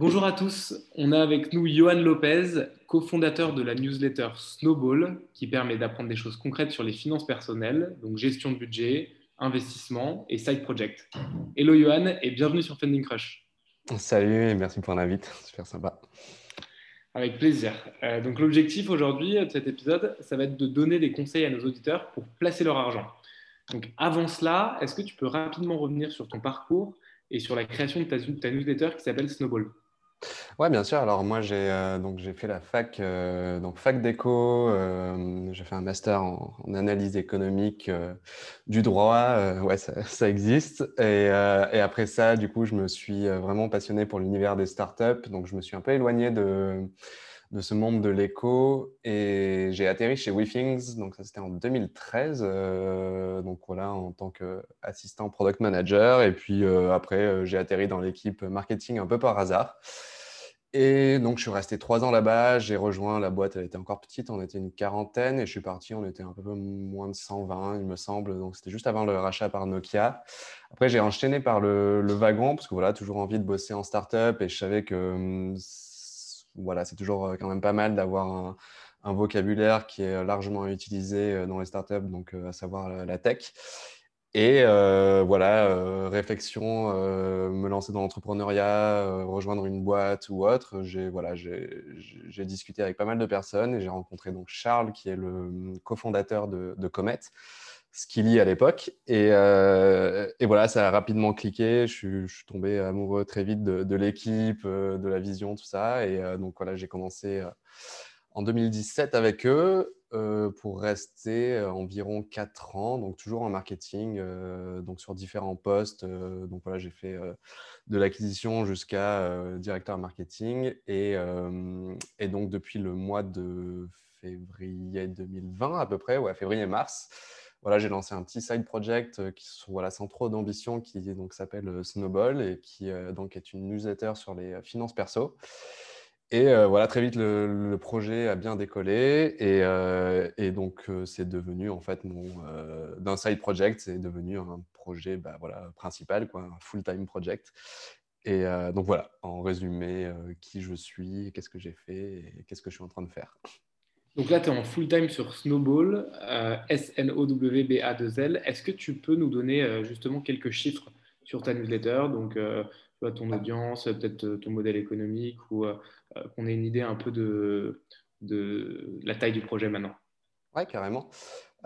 Bonjour à tous, on a avec nous Johan Lopez, cofondateur de la newsletter Snowball, qui permet d'apprendre des choses concrètes sur les finances personnelles, donc gestion de budget, investissement et side project. Hello Johan et bienvenue sur Funding Crush. Salut et merci pour l'invite, super sympa. Avec plaisir. Euh, donc l'objectif aujourd'hui de cet épisode, ça va être de donner des conseils à nos auditeurs pour placer leur argent. Donc avant cela, est-ce que tu peux rapidement revenir sur ton parcours et sur la création de ta, ta newsletter qui s'appelle Snowball? Ouais, bien sûr. Alors moi, j'ai euh, j'ai fait la fac, euh, donc fac d'éco. Euh, j'ai fait un master en, analyse économique du droit. ouais, ça, ça, existe. Et, et, après ça, du coup, je me suis vraiment passionné pour l'univers des startups. Donc, je me suis un peu éloigné de, de ce monde de l'éco et j'ai atterri chez WeThings. Donc, ça c'était en 2013. donc voilà, en tant qu'assistant product manager. Et puis après, j'ai atterri dans l'équipe marketing un peu par hasard. Et donc, je suis resté trois ans là-bas. J'ai rejoint la boîte, elle était encore petite, on était une quarantaine. Et je suis parti, on était un peu moins de 120, il me semble. Donc, c'était juste avant le rachat par Nokia. Après, j'ai enchaîné par le, wagon, parce que voilà, toujours envie de bosser en startup. Et je savais que hum, voilà, c'est toujours euh, quand même pas mal d'avoir un, vocabulaire qui est largement utilisé euh, dans les startups, donc euh, à savoir la tech. Et euh, voilà, euh, réflexion, euh, me lancer dans l'entrepreneuriat, rejoindre une boîte ou autre. J'ai voilà, j'ai discuté avec pas mal de personnes et j'ai rencontré donc Charles, qui est le hum, cofondateur de, de Comet, Skilly à l'époque. Et, et, voilà, ça a rapidement cliqué. Je suis, tombé amoureux très vite de, l'équipe, de la vision, tout ça. Et donc voilà, j'ai commencé en 2017 avec eux. Euh, pour rester euh, environ 4 ans, donc toujours en marketing, euh, donc sur différents postes. donc voilà, j'ai fait de l'acquisition jusqu'à directeur marketing. Et, et, donc depuis le mois de février 2020 à peu près, ouais, février-mars, voilà, j'ai lancé un petit side project qui sont, voilà, sans trop d'ambition qui donc s'appelle Snowball et qui donc est une newsletter sur les finances perso. Et euh, voilà, très vite, le, projet a bien décollé. Et, euh, donc, euh, c'est devenu, en fait, mon, d'un side project, c'est devenu un projet bah, voilà, principal, quoi, un full-time project. Et donc, voilà, en résumé, qui je suis, qu'est-ce que j'ai fait et qu'est-ce que je suis en train de faire. Donc là, tu es en full-time sur Snowball, S-N-O-W-B-A-2-L. Est-ce que tu peux nous donner justement quelques chiffres sur ta newsletter? Donc, ton audience, peut-être ton modèle économique ou euh, qu'on ait une idée un peu de, la taille du projet maintenant. Oui, carrément.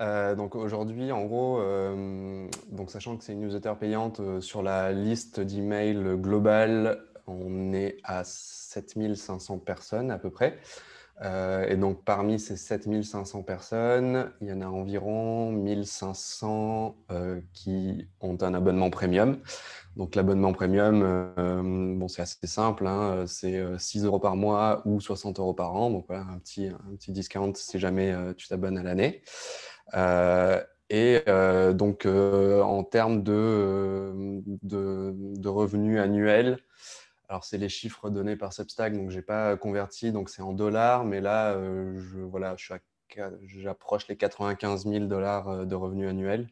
Euh, donc aujourd'hui, en gros, euh, donc sachant que c'est une newsletter payante sur la liste d'emails globale, on est à 7500 personnes à peu près. Et donc parmi ces 7500 personnes, il y en a environ 1500 qui ont un abonnement premium. Donc l'abonnement premium, euh, bon, c'est assez simple, hein, c'est 6 euh, euros par mois ou 60 euros par an. Donc voilà, un petit, un petit discount si jamais euh, tu t'abonnes à l'année. et donc en termes de, de, revenus annuels, alors c'est les chiffres donnés par Substack, donc je n'ai pas converti, donc c'est en dollars, mais là, je, voilà, j'approche les 95 000 dollars de revenus annuels.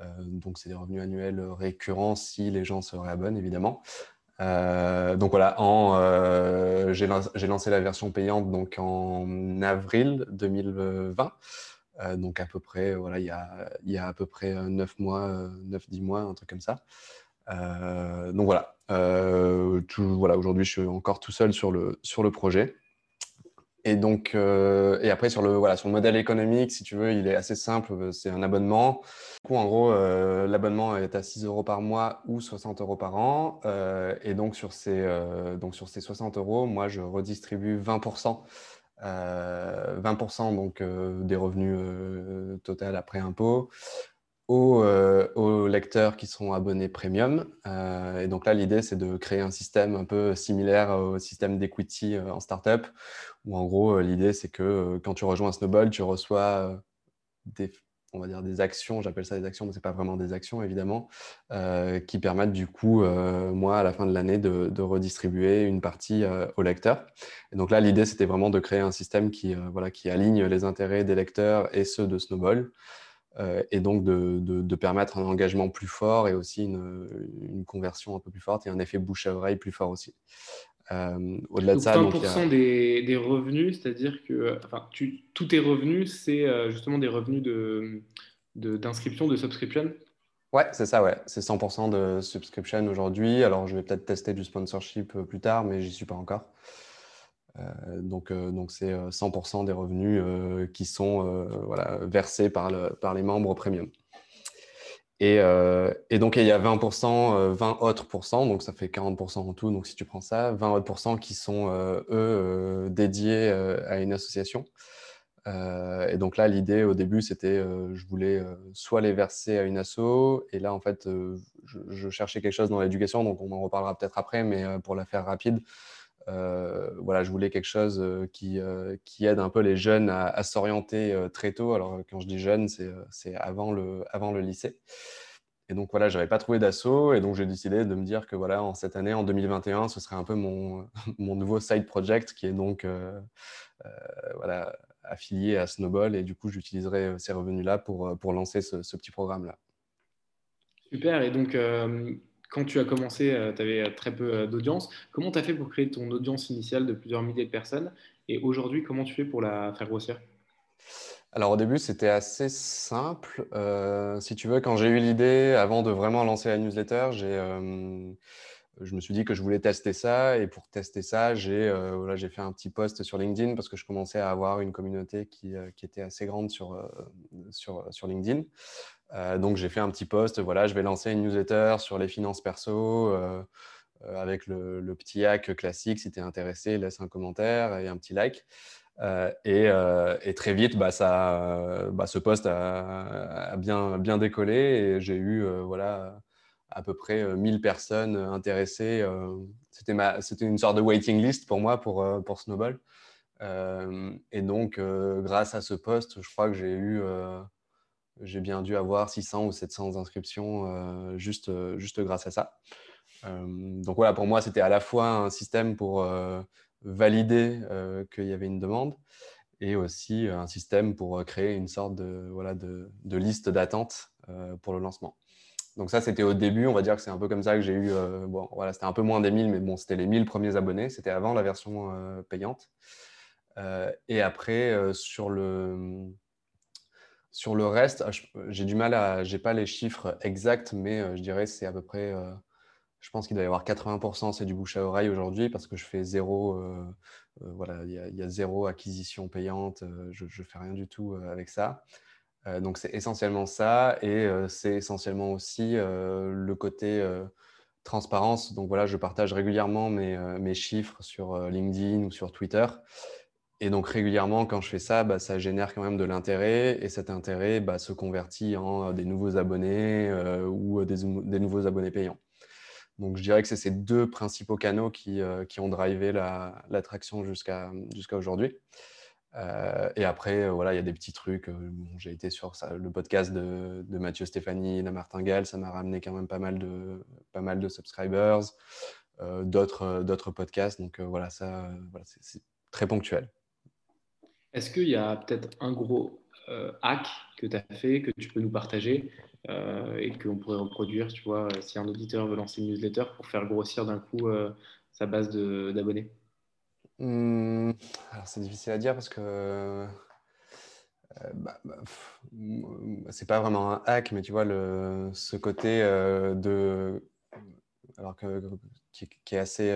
Euh, donc, c'est des revenus annuels récurrents si les gens se réabonnent, évidemment. Euh, donc voilà, euh, j'ai lancé la version payante donc en avril 2020. donc à peu près, voilà, il y a, y a à peu près 9 mois, 9-10 mois, un truc comme ça. Donc voilà, voilà aujourd'hui je suis encore tout seul sur le, sur le projet. Et donc, euh, et après sur le voilà sur le modèle économique, si tu veux, il est assez simple. Euh, c'est un abonnement. Du coup, en gros, euh, l'abonnement est à 6 euros par mois ou 60 euros par an. et donc sur ces donc sur ces 60 euros, moi je redistribue 20 20 donc des revenus total après impôt aux, lecteurs qui sont abonnés premium. et donc là, l'idée, c'est de créer un système un peu similaire au système d'equity en startup, où en gros, l'idée, c'est que quand tu rejoins Snowball, tu reçois des on va dire des actions, j'appelle ça des actions, mais ce n'est pas vraiment des actions évidemment, euh, qui permettent du coup, euh, moi, à la fin de l'année, de, redistribuer une partie euh, aux lecteurs. Et donc là, l'idée, c'était vraiment de créer un système qui, voilà, qui aligne les intérêts des lecteurs et ceux de Snowball, et donc de, permettre un engagement plus fort et aussi une, une, conversion un peu plus forte et un effet bouche à oreille plus fort aussi. Euh, au-delà de ça, 20% des, des, revenus, c'est-à-dire que enfin, tu, tous tes revenus, c'est euh, justement des revenus de, d'inscription, de, subscription? Ouais, c'est ça, ouais. C'est 100% de subscription aujourd'hui. Alors, je vais peut-être tester du sponsorship euh, plus tard, mais j'y suis pas encore. Donc, donc c'est 100% des revenus qui sont voilà, versés par, le, par les membres premium. Euh, et, donc, il y a 20%, 20 euh, autres pourcents, donc ça fait 40% en tout. Donc, si tu prends ça, 20 autres pourcents qui sont, euh, eux, dédiés à une association. et donc là, l'idée au début, c'était, je voulais soit les verser à une asso, et là, en fait, je, cherchais quelque chose dans l'éducation, donc on en reparlera peut-être après, mais pour la faire rapide, voilà, je voulais quelque chose qui, qui aide un peu les jeunes à, s'orienter très tôt. Alors, quand je dis jeunes, c'est avant le, avant le lycée. Et donc voilà, je n'avais pas trouvé d'assaut et donc j'ai décidé de me dire que voilà, en cette année, en 2021, ce serait un peu mon, mon nouveau side project qui est donc euh, euh, voilà, affilié à Snowball et du coup, j'utiliserai euh, ces revenus-là pour, pour lancer ce, petit programme-là. Super. Et donc, quand tu as commencé, tu avais très peu d'audience. Comment tu as fait pour créer ton audience initiale de plusieurs milliers de personnes Et aujourd'hui, comment tu fais pour la faire grossir? Alors au début, c'était assez simple. Euh, si tu veux, quand j'ai eu l'idée, avant de vraiment lancer la newsletter, euh, je me suis dit que je voulais tester ça. Et pour tester ça, j'ai euh, fait un petit post sur LinkedIn parce que je commençais à avoir une communauté qui, était assez grande sur, LinkedIn. Donc j'ai fait un petit post, voilà, je vais lancer une newsletter sur les finances perso. avec le, petit hack classique, si tu es intéressé, laisse un commentaire et un petit like. Euh, euh, et, très vite, bah, ça, bah, ce poste a, bien, bien décollé et j'ai eu voilà, à peu près 1000 personnes intéressées. C'était une sorte de waiting list pour moi pour, pour Snowball. et donc, grâce à ce poste, je crois que j'ai eu, j'ai bien dû avoir 600 ou 700 inscriptions juste, juste grâce à ça. donc voilà, pour moi, c'était à la fois un système pour valider euh, qu'il y avait une demande et aussi euh, un système pour euh, créer une sorte de, voilà, de, liste d'attente pour le lancement. Donc ça, c'était au début, on va dire que c'est un peu comme ça que j'ai eu, bon, voilà, c'était un peu moins des 1000, mais bon, c'était les 1000 premiers abonnés, c'était avant la version payante. et après, sur le, sur le reste, j'ai du mal à, j'ai pas les chiffres exacts, mais je dirais c'est à peu près je pense qu'il doit y avoir 80%, c'est du bouche à oreille aujourd'hui parce que je fais zéro, euh, euh, voilà, il y, a zéro acquisition payante, euh, je ne fais rien du tout avec ça. donc c'est essentiellement ça et c'est essentiellement aussi le côté transparence. Donc voilà, je partage régulièrement mes, mes chiffres sur LinkedIn ou sur Twitter. Et donc régulièrement, quand je fais ça, bah, ça génère quand même de l'intérêt et cet intérêt bah, se convertit en des nouveaux abonnés ou des, des nouveaux abonnés payants. Donc, je dirais que c'est ces deux principaux canaux qui, euh, qui ont drivé l'attraction jusqu'à jusqu'à aujourd'hui. Euh, et après, euh, voilà, il y a des petits trucs. j'ai été sur le podcast de, de, Mathieu Stéphanie, la martingale, ça m'a ramené quand même pas mal de, pas mal de subscribers, d'autres podcasts. Donc voilà, ça, voilà, c'est très ponctuel. Est-ce qu'il y a peut-être un gros hack que tu as fait, que tu peux nous partager euh, et qu'on pourrait reproduire, tu vois, euh, si un auditeur veut lancer une newsletter pour faire grossir d'un coup euh, sa base d'abonnés? Mmh, Alors c'est difficile à dire parce que bah, bah, c'est pas vraiment un hack, mais tu vois, le, ce côté de. Alors que, qui, qui, est assez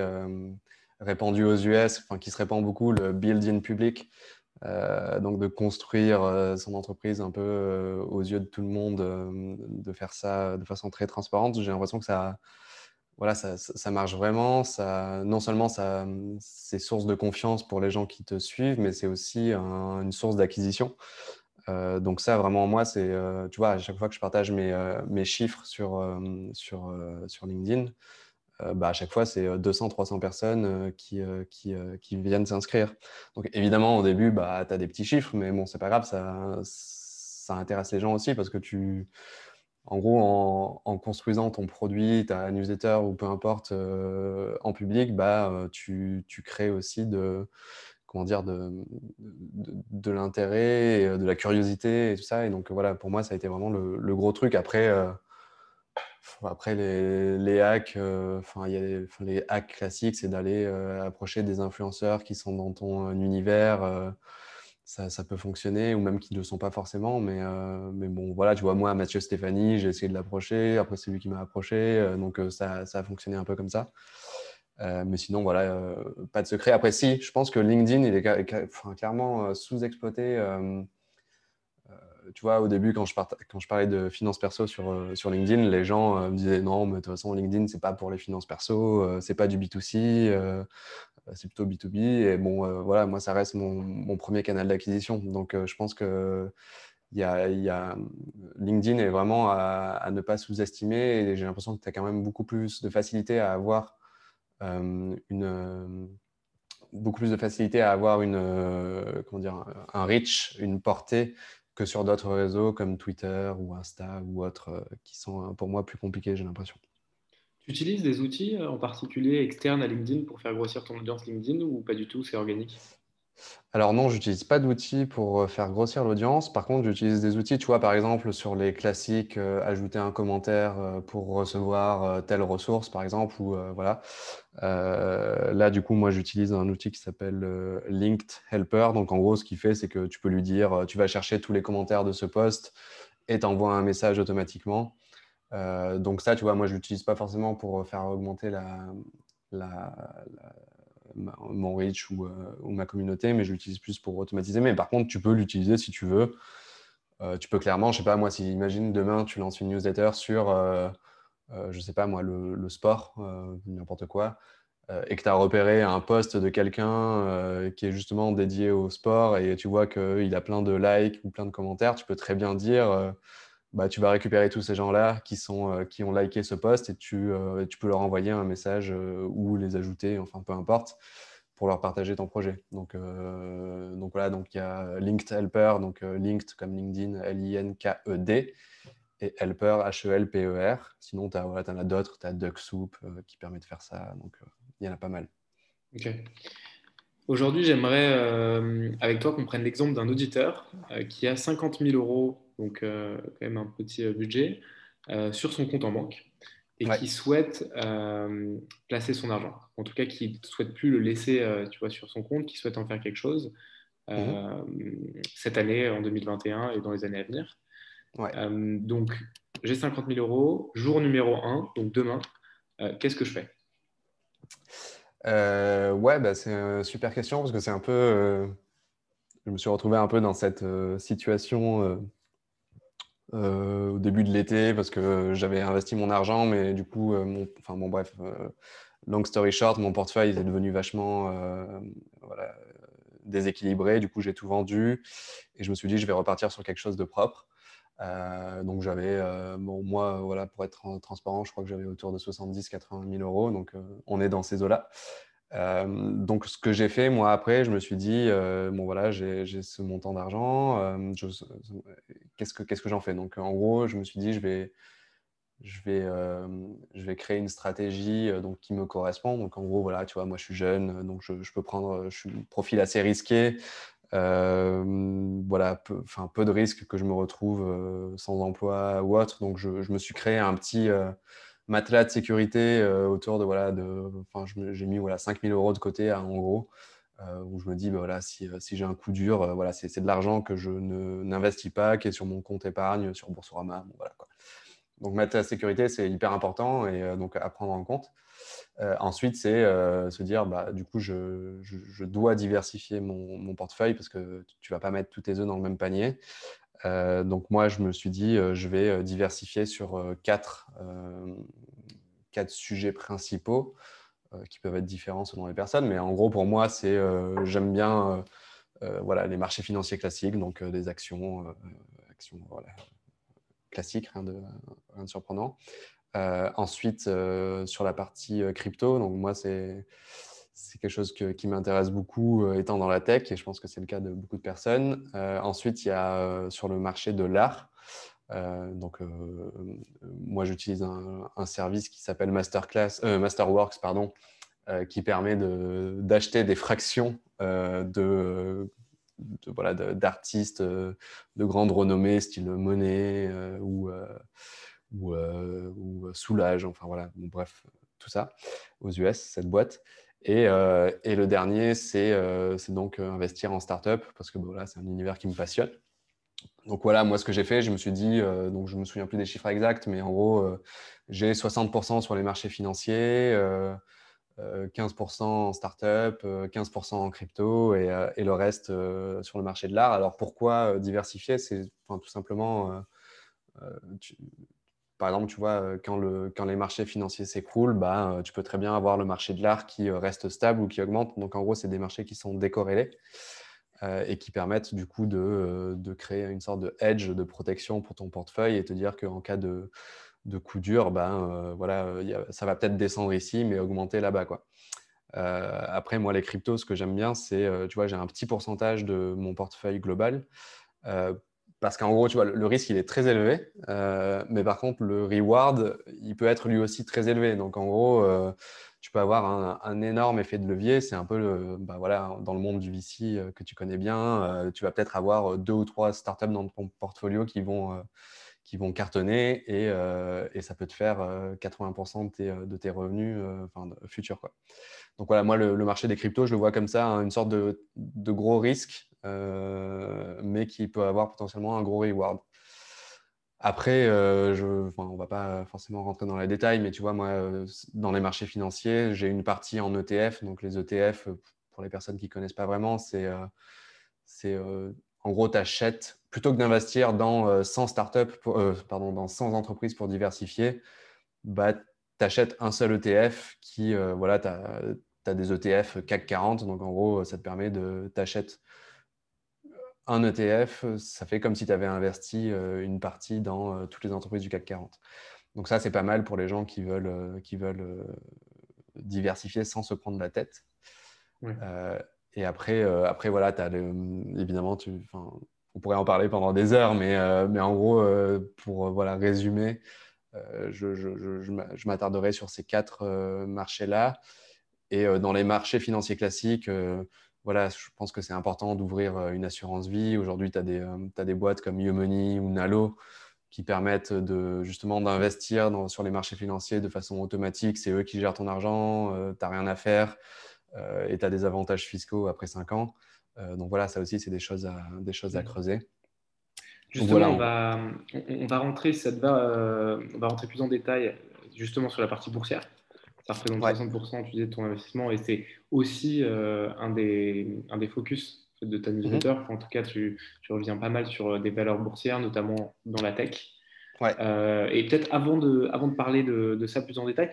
répandu aux US, enfin, qui se répand beaucoup, le build-in public. Euh, donc de construire euh, son entreprise un peu euh, aux yeux de tout le monde, de faire ça de façon très transparente. J'ai l'impression que ça, voilà, ça, marche vraiment. Ça, non seulement ça, c'est source de confiance pour les gens qui te suivent, mais c'est aussi une source d'acquisition. donc ça, vraiment, moi, c'est, tu vois, à chaque fois que je partage mes, chiffres sur, sur LinkedIn, bah, à chaque fois, c'est 200-300 personnes qui, qui, qui, viennent s'inscrire. Donc évidemment, au début, bah, tu as des petits chiffres, mais bon, c'est pas grave, ça, ça intéresse les gens aussi parce que tu, en gros, en, construisant ton produit, ta newsletter ou peu importe en public, bah, tu, tu, crées aussi de, comment dire, de, de, l'intérêt, de la curiosité et tout ça. Et donc voilà, pour moi, ça a été vraiment le, gros truc. Après, après, les, hacks, euh, enfin, il y a les, hacks classiques, c'est d'aller euh, approcher des influenceurs qui sont dans ton euh, univers. Ça, ça, peut fonctionner, ou même qui ne le sont pas forcément. Mais, mais bon, voilà, tu vois, moi, Mathieu Stéphanie, j'ai essayé de l'approcher. Après, c'est lui qui m'a approché. donc, ça, ça, a fonctionné un peu comme ça. mais sinon, voilà, pas de secret. Après, si, je pense que LinkedIn, il est clairement sous-exploité tu vois, au début, quand je, quand je parlais de finances perso sur, euh, sur LinkedIn, les gens euh, me disaient non, mais de toute façon, LinkedIn, c'est pas pour les finances perso, euh, c'est pas du B2C, c'est plutôt B2B. Et bon, voilà, moi, ça reste mon, mon premier canal d'acquisition. Donc, je pense que y a, y a, LinkedIn est vraiment à, ne pas sous-estimer et j'ai l'impression que tu as quand même beaucoup plus de facilité à avoir une beaucoup plus de facilité à avoir une, comment dire, un reach, une portée que sur d'autres réseaux comme Twitter ou Insta ou autres euh, qui sont euh, pour moi plus compliqués, j'ai l'impression. Tu utilises des outils euh, en particulier externes à LinkedIn pour faire grossir ton audience LinkedIn ou pas du tout, c'est organique? Alors non, j'utilise pas d'outils pour euh, faire grossir l'audience. Par contre, j'utilise des outils, tu vois, par exemple, sur les classiques, euh, ajouter un commentaire euh, pour recevoir telle ressource, par exemple, ou voilà. là, du coup, moi, j'utilise un outil qui s'appelle Linked Helper. Donc, en gros, ce qu'il fait, c'est que tu peux lui dire, tu vas chercher tous les commentaires de ce post et t'envoies un message automatiquement. donc ça, tu vois, moi, je l'utilise pas forcément pour faire augmenter la, la mon reach ou, euh, ou, ma communauté, mais je l'utilise plus pour automatiser. Mais par contre, tu peux l'utiliser si tu veux. Euh, tu peux clairement, je sais pas, moi, si imagine demain, tu lances une newsletter sur, euh, je sais pas, moi, le, sport, n'importe quoi, et que tu as repéré un post de quelqu'un qui est justement dédié au sport et tu vois qu'il a plein de likes ou plein de commentaires, tu peux très bien dire bah, tu vas récupérer tous ces gens-là qui, sont, euh, qui ont liké ce post et tu, euh, tu peux leur envoyer un message euh, ou les ajouter, enfin peu importe, pour leur partager ton projet. Donc, donc voilà, donc il y a Linked Helper, donc Linked comme LinkedIn, L-I-N-K-E-D, et Helper, H-E-L-P-E-R. Sinon, tu voilà, en as d'autres, tu as DuckSoup qui permet de faire ça, donc il y en a pas mal. Ok. Aujourd'hui, j'aimerais, avec toi, qu'on prenne l'exemple d'un auditeur qui a 50 000 euros donc euh, quand même un petit euh, budget, euh, sur son compte en banque et qui souhaite placer son argent. En tout cas, qui ne souhaite plus le laisser tu vois, sur son compte, qui souhaite en faire quelque chose mhm. cette année, en 2021 et dans les années à venir. donc, j'ai 50 000 euros, jour numéro 1, donc demain, qu'est-ce que je fais? Ouais, bah, c'est une super question parce que c'est un peu. je me suis retrouvé un peu dans cette situation euh, au début de l'été parce que j'avais investi mon argent, mais du coup, euh, mon, enfin bon, bref, euh, long story short, mon portefeuille est devenu vachement voilà, déséquilibré. Du coup, j'ai tout vendu et je me suis dit, je vais repartir sur quelque chose de propre. donc j'avais, bon, moi, voilà, pour être transparent, je crois que j'avais autour de 70-80 000 euros. Donc on est dans ces eaux-là. Euh, donc, ce que j'ai fait, moi, après, je me suis dit, euh, bon, voilà, j'ai ce montant d'argent, euh, qu'est-ce que, j'en fais? Donc, en gros, je me suis dit, je vais, créer une stratégie qui me correspond. Donc, en gros, voilà, tu vois, moi, je suis jeune, donc je, peux prendre, je suis un profil assez risqué. voilà, peu, peu de risques que je me retrouve sans emploi ou autre. Donc, je me suis créé un petit matelas de sécurité euh, autour de, voilà, de, enfin, j'ai mis voilà, 5000 euros de côté, hein, en gros, euh, où je me dis, bah, voilà, si, euh, si j'ai un coup dur, voilà, c'est de l'argent que je n'investis pas, qui est sur mon compte épargne, sur Boursorama. voilà, quoi. Donc, matelas de sécurité, c'est hyper important et donc à prendre en compte. ensuite, c'est se dire, bah, du coup, je, je, dois diversifier mon, mon, portefeuille parce que tu ne vas pas mettre tous tes œufs dans le même panier. Euh, donc moi, je me suis dit, euh, je vais euh, diversifier sur quatre, quatre sujets principaux qui peuvent être différents selon les personnes. Mais en gros, pour moi, c'est j'aime bien voilà, les marchés financiers classiques, donc des actions, actions voilà, classiques, rien de, rien de surprenant. ensuite, sur la partie crypto, donc moi, c'est c'est quelque chose qui m'intéresse beaucoup étant dans la tech et je pense que c'est le cas de beaucoup de personnes. ensuite, il y a sur le marché de l'art. donc, moi, j'utilise un, service qui s'appelle Masterclass, Masterworks, pardon, qui permet d'acheter des fractions de, voilà, d'artistes de, grande renommée, style Monet ou, ou, Soulage, enfin voilà, bref, tout ça, aux US, cette boîte. Et, et le dernier, c'est donc investir en startup, parce que voilà, c'est un univers qui me passionne. Donc voilà, moi ce que j'ai fait, je me suis dit, donc je me souviens plus des chiffres exacts, mais en gros, j'ai 60% sur les marchés financiers, 15% en startup, 15% en crypto et le reste sur le marché de l'art. Alors pourquoi diversifier? C'est tout simplement, par exemple, tu vois, quand, le, quand les marchés financiers s'écroulent, bah, tu peux très bien avoir le marché de l'art qui reste stable ou qui augmente. Donc en gros, c'est des marchés qui sont décorrélés. et qui permettent du coup de, créer une sorte de hedge de protection pour ton portefeuille et te dire qu'en cas de, coup dur, euh, voilà, ça va peut-être descendre ici, mais augmenter là-bas. Euh, après, moi, les cryptos, ce que j'aime bien, c'est, euh, tu vois, j'ai un petit pourcentage de mon portefeuille global. Parce qu'en gros, tu vois, le risque, il est très élevé. mais par contre, le reward, il peut être lui aussi très élevé. Donc, en gros, tu peux avoir un, énorme effet de levier. C'est un peu le, bah, voilà, dans le monde du VC que tu connais bien. tu vas peut-être avoir deux ou trois startups dans ton portfolio qui vont qui vont cartonner et, euh, et, ça peut te faire 80% euh, de tes, de tes revenus euh, futurs. Quoi. Donc voilà, moi, le, marché des cryptos, je le vois comme ça, hein, une sorte de, gros risque, mais qui peut avoir potentiellement un gros reward. Après, on ne va pas forcément rentrer dans les détails, mais tu vois, moi, dans les marchés financiers, j'ai une partie en ETF. Donc les ETF, pour les personnes qui ne connaissent pas vraiment, c'est en gros, tu achètes, plutôt que d'investir dans 100 euh, startups, euh, pardon, dans 100 entreprises pour diversifier, bah, tu achètes un seul ETF qui, euh, voilà, tu as, des ETF CAC 40. Donc, en gros, ça te permet de t'achètes un ETF, ça fait comme si tu avais investi une partie dans toutes les entreprises du CAC 40. Donc, ça, c'est pas mal pour les gens qui veulent, qui veulent diversifier sans se prendre la tête. Et après, après voilà, as évidemment, tu, on pourrait en parler pendant des heures, mais, euh, mais en gros, euh, pour voilà, résumer, je, je, je, je m'attarderai sur ces quatre marchés-là. Et dans les marchés financiers classiques, voilà, je pense que c'est important d'ouvrir une assurance vie. Aujourd'hui, tu as, des boîtes comme YouMoney ou Nalo qui permettent de, justement d'investir sur les marchés financiers de façon automatique. C'est eux qui gèrent ton argent, tu n'as rien à faire. Euh, et tu as des avantages fiscaux après 5 ans. Euh, donc voilà, ça aussi, c'est des choses à, des choses à mmh. creuser. Justement, on, va, on, va rentrer, ça va, euh, on va rentrer plus en détail justement sur la partie boursière. Ça représente 60% tu disais, de ton investissement et c'est aussi un, des, un des focus de ta newsletter. Mmh. En tout cas, tu, tu, reviens pas mal sur des valeurs boursières, notamment dans la tech. Ouais. et peut-être avant de, avant de parler de, de, ça plus en détail,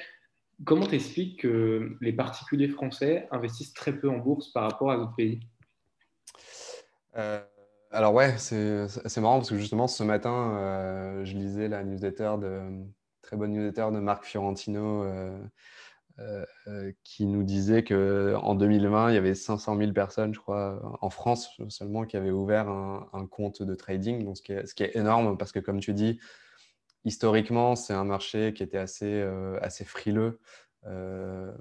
Comment t'expliques que les particuliers français investissent très peu en bourse par rapport à d'autres pays? Euh, Alors ouais, c'est marrant parce que justement ce matin, euh, je lisais la newsletter de très bonne newsletter de Marc Fiorentino euh, qui nous disait que en 2020, il y avait 500 000 personnes, je crois, en France seulement, qui avaient ouvert un, compte de trading. Ce qui, est, ce qui est énorme parce que comme tu dis, historiquement, c'est un marché qui était assez, assez frileux euh,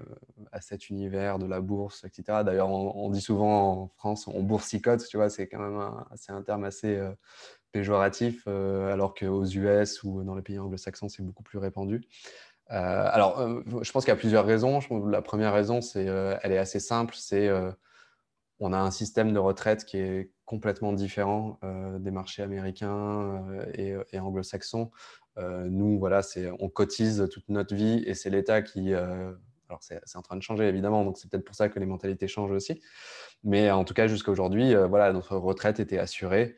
à cet univers de la bourse, etc. D'ailleurs, on, dit souvent en France, on boursicote, tu vois, c'est quand même un, un terme assez euh, péjoratif, alors qu'aux US ou dans les pays anglo-saxons, c'est beaucoup plus répandu. alors, je pense qu'il y a plusieurs raisons. La première raison, c'est, elle est assez simple, c'est on a un système de retraite qui est complètement différent des marchés américains et, et anglo-saxons. Euh, nous, voilà, on cotise toute notre vie et c'est l'État qui. Euh, alors, c'est en train de changer évidemment, donc c'est peut-être pour ça que les mentalités changent aussi. Mais en tout cas, jusqu'à aujourd'hui, euh, voilà, notre retraite était assurée.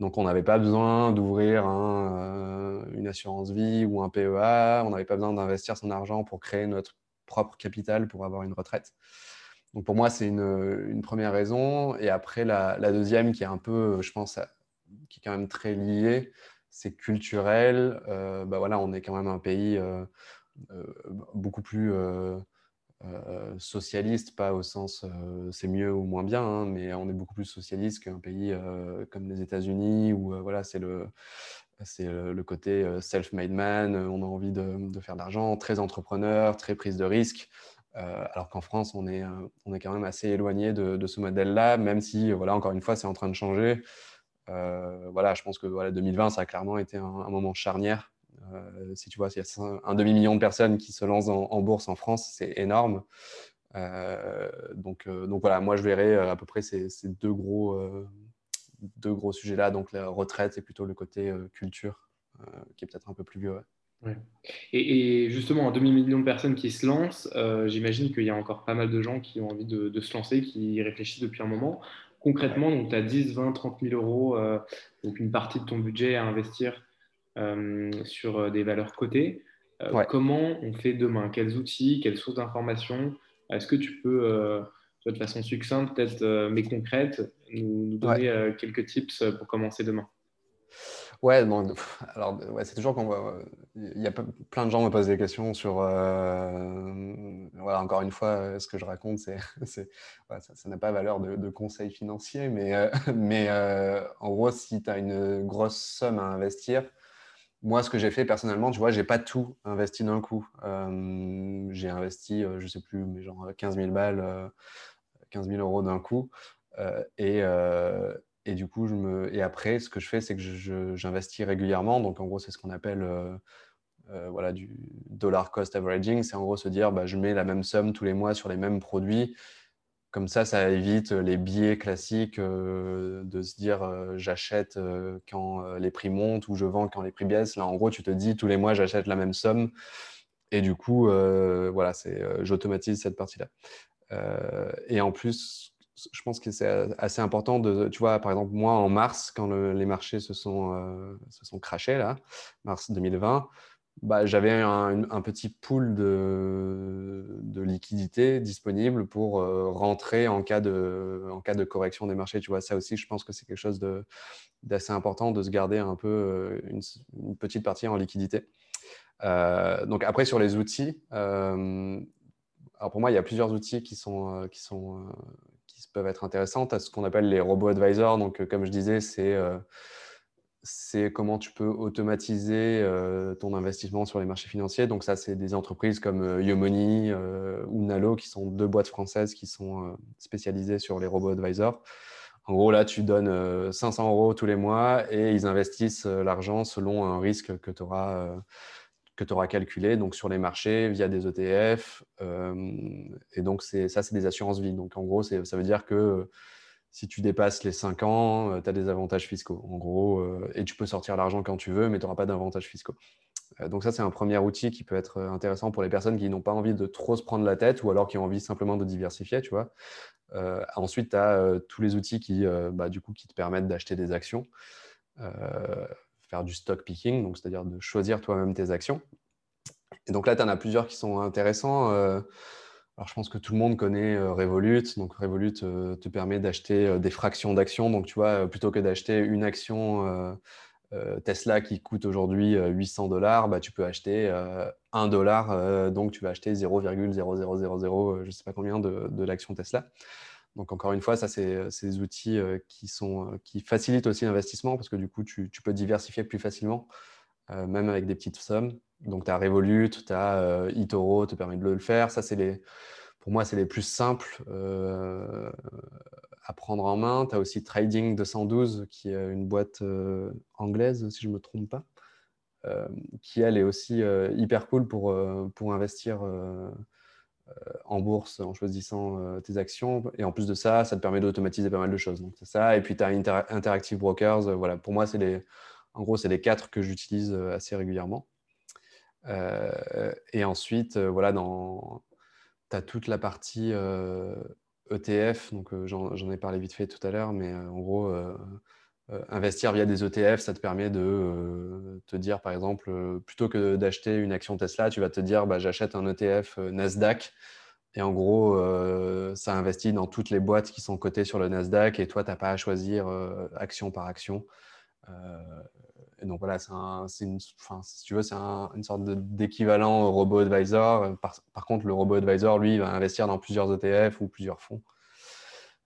Donc, on n'avait pas besoin d'ouvrir une assurance vie ou un PEA. On n'avait pas besoin d'investir son argent pour créer notre propre capital pour avoir une retraite. Donc pour moi, c'est une, première raison. Et après, la, deuxième, qui est un peu, je pense, qui est quand même très liée, c'est culturel. bah voilà, on est quand même un pays beaucoup plus socialiste, pas au sens c'est mieux ou moins bien, hein, mais on est beaucoup plus socialiste qu'un pays comme les États-Unis où voilà, c'est le le côté self-made man, on a envie de, de faire de l'argent, très entrepreneur, très prise de risque. Euh, alors qu'en France, on est, euh, on est quand même assez éloigné de, ce modèle-là, même si, voilà, encore une fois, c'est en train de changer. Euh, voilà, je pense que voilà, 2020, ça a clairement été un, moment charnière. si tu vois, s'il y a un demi-million de personnes qui se lancent en, bourse en France, c'est énorme. donc, donc voilà, moi, je verrais à peu près ces, deux gros, gros sujets-là. Donc la retraite et plutôt le côté culture, qui est peut-être un peu plus vieux. Et, justement, un demi-million de personnes qui se lancent, euh, j'imagine qu'il y a encore pas mal de gens qui ont envie de, se lancer, qui réfléchissent depuis un moment. Concrètement, donc tu as 10, 20, 30 000 euros, euh, donc une partie de ton budget à investir euh, sur des valeurs cotées. Comment on fait demain? Quels outils? Quelles sources d'informations? Est-ce que tu peux, de façon succincte, peut-être mais concrète, nous, donner quelques tips pour commencer demain? Ouais, alors ouais, c'est toujours qu'on voit. Il y a plein de gens me posent des questions sur. Euh, voilà, encore une fois, ce que je raconte, c'est, ça n'a pas valeur de, conseil financier, mais, euh, mais euh, en gros, si tu as une grosse somme à investir, moi, ce que j'ai fait personnellement, tu vois, j'ai pas tout investi d'un coup. j'ai investi, je sais plus, mais genre 15 000 balles, 15 000 euros d'un coup. et et du coup, je me... et après, ce que je fais, c'est que j'investis régulièrement. Donc, en gros, c'est ce qu'on appelle euh, euh, voilà, du dollar cost averaging. C'est en gros se dire, bah, je mets la même somme tous les mois sur les mêmes produits. Comme ça, ça évite les biais classiques euh, de se dire j'achète quand les prix montent ou je vends quand les prix baissent. Là, en gros, tu te dis tous les mois, j'achète la même somme. Et du coup, voilà, j'automatise cette partie-là. et en plus, je pense que c'est assez important de, tu vois, par exemple, moi, en mars, quand les marchés se sont, euh, se sont crachés, là, mars 2020, bah, j'avais un, petit pool de, de liquidités disponible pour euh, rentrer en cas, de, en cas de correction des marchés. Tu vois, ça aussi, je pense que c'est quelque chose d'assez important de se garder un peu euh, une, petite partie en liquidité. donc après, sur les outils, alors pour moi, il y a plusieurs outils qui sont peuvent être intéressantes à ce qu'on appelle les robots advisors. Donc, euh, comme je disais, c'est euh, c'est comment tu peux automatiser euh, ton investissement sur les marchés financiers. Donc ça, c'est des entreprises comme Yomoney ou Nalo, qui sont deux boîtes françaises qui sont spécialisées sur les robots advisors. En gros, là, tu donnes 500 euros tous les mois et ils investissent l'argent selon un risque que tu auras que tu auras calculé donc sur les marchés via des ETF. Euh, et donc, ça, c'est des assurances vie. Donc, en gros, ça veut dire que si tu dépasses les 5 ans, euh, tu as des avantages fiscaux. En gros, euh, et tu peux sortir l'argent quand tu veux, mais tu n'auras pas d'avantages fiscaux. donc, ça, c'est un premier outil qui peut être intéressant pour les personnes qui n'ont pas envie de trop se prendre la tête ou alors qui ont envie simplement de diversifier, tu vois. ensuite, tu as tous les outils qui, bah, du coup, qui te permettent d'acheter des actions du stock picking, donc c'est-à-dire de choisir toi-même tes actions. Et donc là, tu en as plusieurs qui sont intéressants. Euh, alors, je pense que tout le monde connaît euh, Revolut. Donc, Revolut euh, te permet d'acheter des fractions d'actions. Donc, tu vois, plutôt que d'acheter une action Tesla qui coûte aujourd'hui 800 dollars, bah, tu peux acheter 1 dollar. donc, tu vas acheter 0,0000, je ne sais pas combien de, de l'action Tesla. Donc encore une fois, ça c'est euh, des outils euh, qui, sont, euh, qui facilitent aussi l'investissement parce que du coup, tu, peux diversifier plus facilement, même avec des petites sommes. Donc tu as Revolut, tu as eToro, te permet de le faire. Ça, c'est les, pour moi, c'est les plus simples à prendre en main. Tu as aussi Trading 212 qui est une boîte anglaise, si je ne me trompe pas, qui elle est aussi hyper cool pour, investir euh, en bourse en choisissant euh, tes actions. Et en plus de ça, ça te permet d'automatiser pas mal de choses. Donc, ça. Et puis, tu as Interactive Brokers. Euh, voilà, pour moi, c'est les, en gros, c'est les quatre que j'utilise assez régulièrement. et ensuite, voilà, dans, tu as toute la partie ETF. E donc, j'en ai parlé vite fait tout à l'heure, mais en gros, euh, investir via des ETF, ça te permet de euh, te dire, par exemple, euh, plutôt que d'acheter une action Tesla, tu vas te dire, bah, j'achète un ETF Nasdaq Et en gros, ça investit dans toutes les boîtes qui sont cotées sur le Nasdaq et toi, tu n'as pas à choisir action par action. donc voilà, c'est une, si tu veux, c'est une sorte d'équivalent au robot advisor. Par, par, contre, le robot advisor, lui, va investir dans plusieurs ETF ou plusieurs fonds.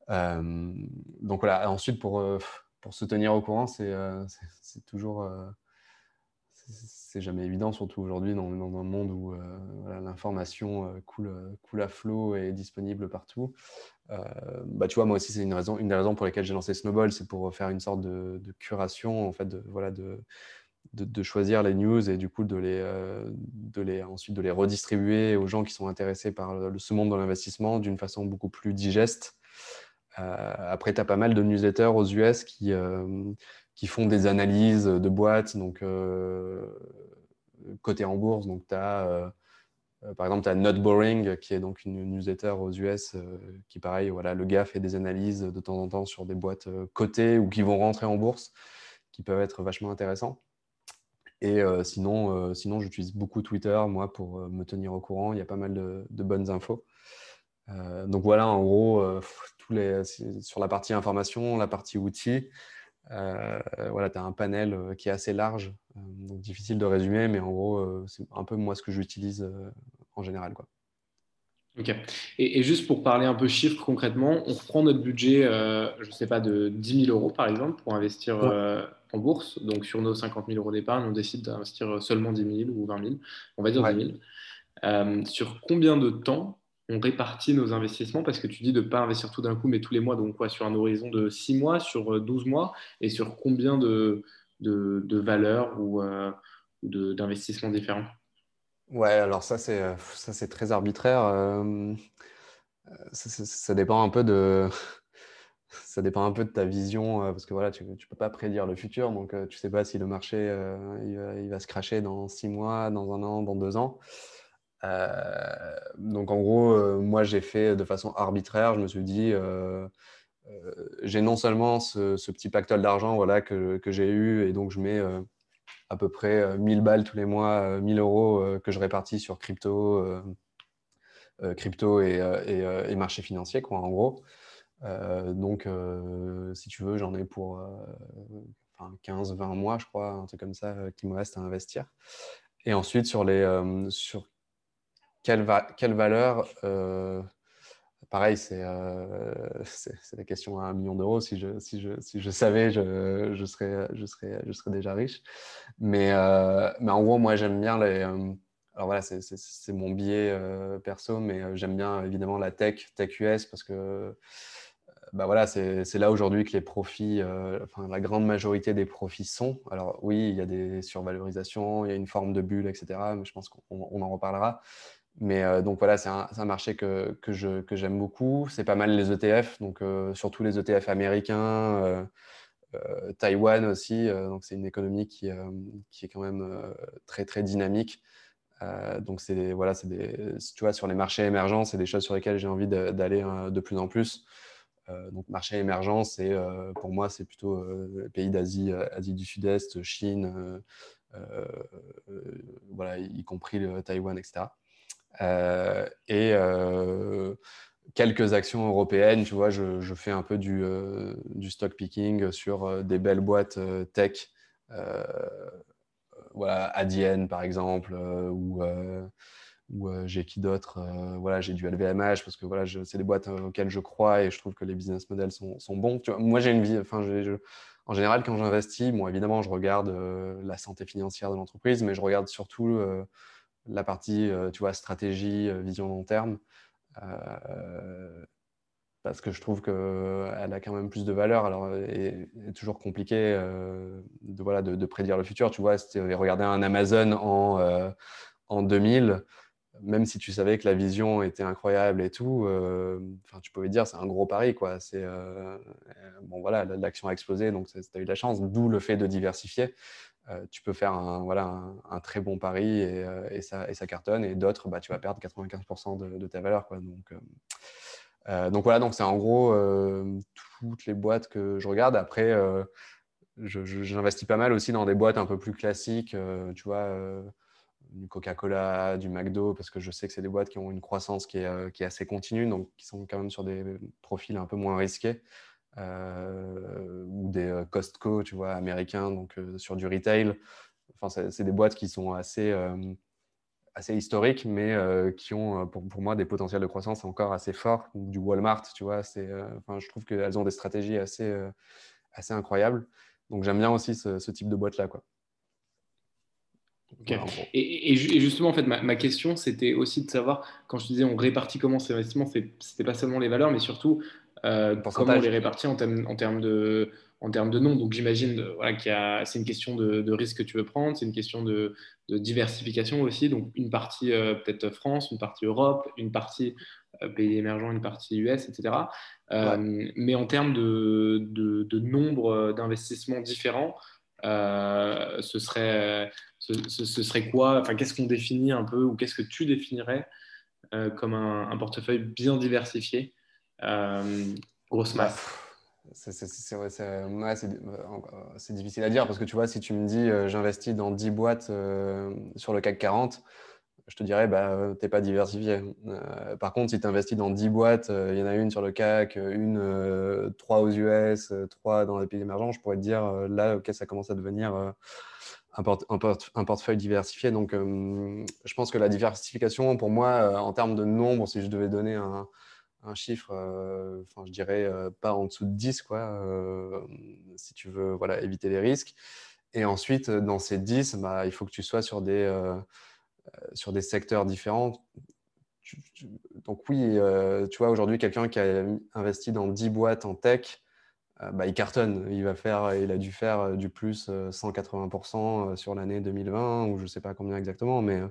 donc voilà, ensuite, pour, pour se tenir au courant, c'est toujours c'est jamais évident, surtout aujourd'hui dans, un monde où euh, l'information euh, coule, euh, à flot et est disponible partout. bah, tu vois, moi aussi, c'est une, raison, une des raisons pour lesquelles j'ai lancé Snowball, c'est pour faire une sorte de, curation, en fait, de, voilà, de, choisir les news et du coup de les, de les, ensuite de les redistribuer aux gens qui sont intéressés par ce monde de l'investissement d'une façon beaucoup plus digeste. Après, tu as pas mal de newsletters aux US qui, qui font des analyses de boîtes, donc euh, côté en bourse. Donc, tu euh, euh, par exemple, tu as Not Boring, qui est donc une newsletter aux US, qui, pareil, voilà, le gars fait des analyses de temps en temps sur des boîtes cotées ou qui vont rentrer en bourse, qui peuvent être vachement intéressants. Et sinon, sinon j'utilise beaucoup Twitter, moi, pour me tenir au courant. Il y a pas mal de bonnes infos. Donc voilà, en gros, tous les, sur la partie information, la partie outils, euh, voilà, tu as un panel euh, qui est assez large, euh, donc difficile de résumer, mais en gros, c'est un peu moi ce que j'utilise en général. Quoi. Ok. Et, juste pour parler un peu chiffres concrètement, on reprend notre budget, je ne sais pas, de 10 000 euros par exemple pour investir en bourse. Donc sur nos 50 000 euros d'épargne, on décide d'investir seulement 10 000 ou 20 000. On va dire 10 000. sur combien de temps on répartit nos investissements parce que tu dis de ne pas investir tout d'un coup, mais tous les mois, donc quoi, sur un horizon de 6 mois, sur 12 euh, mois, et sur combien de, de, valeurs ou, euh, d'investissements différents? Ouais, alors ça, c'est, euh, très arbitraire. ça, dépend un peu de. Ça dépend un peu de ta vision, parce que voilà, tu ne peux pas prédire le futur, donc tu ne sais pas si le marché il va, il, va, se cracher dans six mois, dans un an, dans deux ans. Euh, donc en gros, euh, moi j'ai fait de façon arbitraire. Je me suis dit, euh, j'ai non seulement ce, petit pactole d'argent voilà, que, que j'ai eu et donc je mets à peu près 1000 balles tous les mois, 1000 euros que je répartis sur crypto, crypto et, et, et, marché financier, quoi, en gros. donc, si tu veux, j'en ai pour 15-20 mois, je crois, un truc comme ça, qui me reste à investir. Et ensuite, sur, les, sur quelle, valeur euh, Pareil, euh, c'est la question à un million d'euros. Si je, si, je, si je savais, je, je, serais, je, serais, je serais déjà riche. Mais, euh, mais en gros, moi, j'aime bien les. alors voilà, c'est mon biais perso, mais j'aime bien évidemment la tech, tech US, parce que bah voilà, c'est là aujourd'hui que les profits, enfin la grande majorité des profits sont. Alors oui, il y a des survalorisations, il y a une forme de bulle, etc. Mais je pense qu'on en reparlera. Mais euh, donc voilà, c'est un, marché que, que j'aime beaucoup. C'est pas mal les ETF, donc euh, surtout les ETF américains, euh, Taïwan aussi. donc c'est une économie qui, qui, est quand même très très dynamique. donc c'est voilà, c'est tu vois, sur les marchés émergents, c'est des choses sur lesquelles j'ai envie d'aller de, plus en plus. donc marché émergent, c'est pour moi c'est plutôt les pays d'Asie, Asie du Sud-Est, Chine, voilà, y compris le Taïwan, etc. Euh, et euh, quelques actions européennes, tu vois, je, fais un peu du, euh, stock picking sur des belles boîtes tech, voilà, Adyen par exemple, ou, j'ai qui d'autre, voilà, j'ai du LVMH parce que voilà, c'est des boîtes auxquelles je crois et je trouve que les business models sont, bons. Moi, j'ai une vie, enfin, en général, quand j'investis, bon, évidemment, je regarde la santé financière de l'entreprise, mais je regarde surtout la partie euh, tu vois, stratégie, euh, vision long terme, euh, parce que je trouve qu'elle a quand même plus de valeur. Alors, est toujours compliqué de, voilà, de, prédire le futur. Tu vois, regardé un Amazon en, en 2000, même si tu savais que la vision était incroyable et tout, tu pouvais dire c'est un gros pari. Quoi. Bon, voilà, l'action a explosé, donc tu as eu de la chance, d'où le fait de diversifier. Euh, tu peux faire un, voilà, un, très bon pari et, euh, et, ça, et ça, cartonne, et d'autres, bah, tu vas perdre 95% de, ta valeur. Quoi. Donc, euh, donc voilà, donc c'est en gros toutes les boîtes que je regarde. Après, j'investis pas mal aussi dans des boîtes un peu plus classiques, tu vois, du Coca-Cola, du McDo, parce que je sais que c'est des boîtes qui ont une croissance qui est, qui est, assez continue, donc qui sont quand même sur des profils un peu moins risqués. Ou des Costco, tu vois, américains, donc sur du retail. Enfin, c'est des boîtes qui sont assez assez historiques, mais euh, qui ont euh, pour, pour, moi des potentiels de croissance encore assez forts. Du Walmart, tu vois, c'est, euh, enfin, je trouve qu'elles ont des stratégies assez, assez incroyables. Donc j'aime bien aussi ce, type de boîte-là. Quoi. et, et, justement, en fait, ma, ma question, c'était aussi de savoir, quand je disais on répartit comment ces investissements, c'était pas seulement les valeurs, mais surtout comment on les répartit en termes, en termes de en termes de nom. Donc j'imagine voilà, qu'il y a, c'est une question de, risque que tu veux prendre, c'est une question de, diversification aussi. Donc une partie euh, peut-être France, une partie Europe, une partie euh, pays émergents, une partie US, etc. Euh, mais en termes de, nombre d'investissements différents, ce serait ce, serait quoi? Enfin, qu'est-ce qu'on définit un peu, ou qu'est-ce que tu définirais comme un, un, portefeuille bien diversifié? Grosse masse. C'est difficile à dire parce que tu vois, si tu me dis euh, j'investis dans 10 boîtes euh, sur le CAC 40, je te dirais, bah, tu n'es pas diversifié. Euh, par contre, si tu investis dans 10 boîtes, il y en a une sur le CAC, une, 3 aux US, 3 dans les pays émergents, je pourrais te dire, là, ok, ça commence à devenir un, un, portefeuille diversifié. Donc, je pense que la diversification, pour moi, en termes de nombre, si je devais donner un, un chiffre, euh, je dirais euh, pas en dessous de 10, quoi, euh, si tu veux voilà, éviter les risques. Et ensuite, dans ces 10, bah, il faut que tu sois sur des, sur des secteurs différents. donc oui, tu vois, aujourd'hui, quelqu'un qui a investi dans 10 boîtes en tech, bah, il cartonne. Il, va faire, il a dû faire du plus 180% sur l'année 2020, ou je ne sais pas combien exactement, mais,